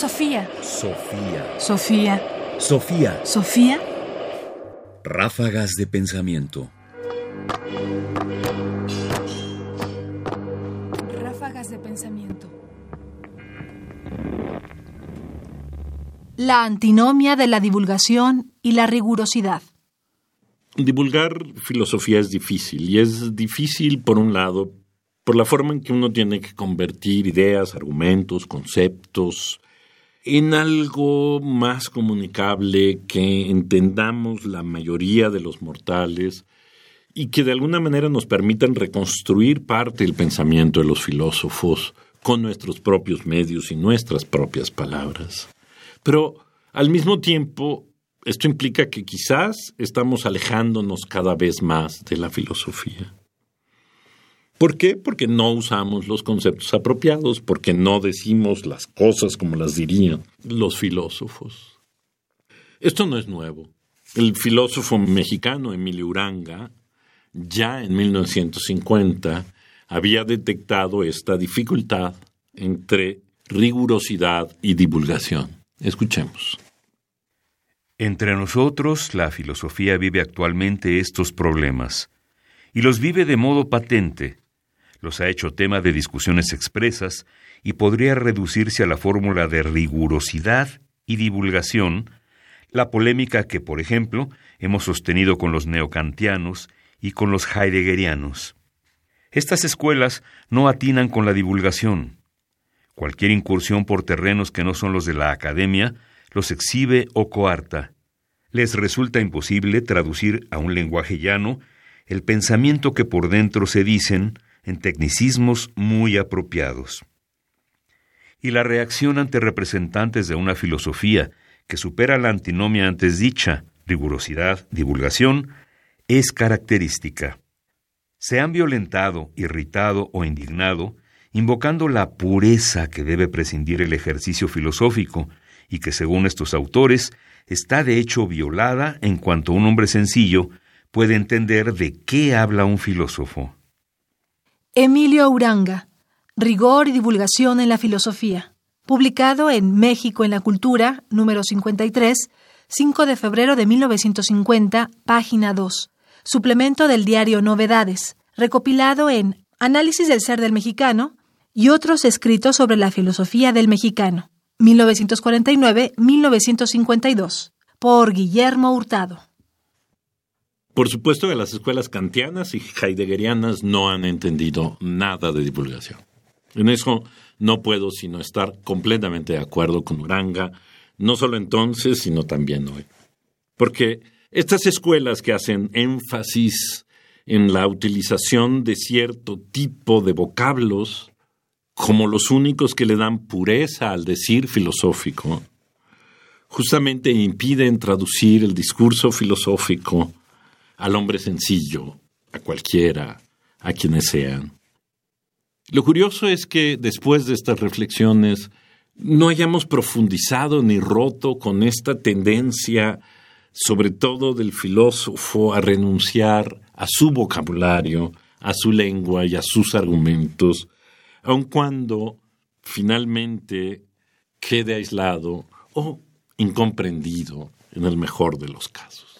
Sofía. Sofía. Sofía. Sofía. Sofía. Ráfagas de pensamiento. Ráfagas de pensamiento. La antinomia de la divulgación y la rigurosidad. Divulgar filosofía es difícil y es difícil por un lado por la forma en que uno tiene que convertir ideas, argumentos, conceptos en algo más comunicable que entendamos la mayoría de los mortales y que de alguna manera nos permitan reconstruir parte del pensamiento de los filósofos con nuestros propios medios y nuestras propias palabras. Pero al mismo tiempo, esto implica que quizás estamos alejándonos cada vez más de la filosofía. ¿Por qué? Porque no usamos los conceptos apropiados, porque no decimos las cosas como las dirían los filósofos. Esto no es nuevo. El filósofo mexicano Emilio Uranga, ya en 1950, había detectado esta dificultad entre rigurosidad y divulgación. Escuchemos. Entre nosotros, la filosofía vive actualmente estos problemas, y los vive de modo patente, los ha hecho tema de discusiones expresas y podría reducirse a la fórmula de rigurosidad y divulgación, la polémica que, por ejemplo, hemos sostenido con los neocantianos y con los heideggerianos. Estas escuelas no atinan con la divulgación. Cualquier incursión por terrenos que no son los de la academia los exhibe o coarta. Les resulta imposible traducir a un lenguaje llano el pensamiento que por dentro se dicen, en tecnicismos muy apropiados. Y la reacción ante representantes de una filosofía que supera la antinomia antes dicha, rigurosidad, divulgación, es característica. Se han violentado, irritado o indignado, invocando la pureza que debe prescindir el ejercicio filosófico y que, según estos autores, está de hecho violada en cuanto un hombre sencillo puede entender de qué habla un filósofo. Emilio Uranga, Rigor y Divulgación en la Filosofía, publicado en México en la Cultura, número 53, 5 de febrero de 1950, página 2, suplemento del diario Novedades, recopilado en Análisis del Ser del Mexicano y otros escritos sobre la filosofía del mexicano, 1949-1952, por Guillermo Hurtado. Por supuesto que las escuelas kantianas y heideggerianas no han entendido nada de divulgación. En eso no puedo sino estar completamente de acuerdo con Uranga, no solo entonces, sino también hoy. Porque estas escuelas que hacen énfasis en la utilización de cierto tipo de vocablos como los únicos que le dan pureza al decir filosófico, justamente impiden traducir el discurso filosófico al hombre sencillo, a cualquiera, a quienes sean. Lo curioso es que después de estas reflexiones no hayamos profundizado ni roto con esta tendencia, sobre todo del filósofo, a renunciar a su vocabulario, a su lengua y a sus argumentos, aun cuando finalmente quede aislado o incomprendido en el mejor de los casos.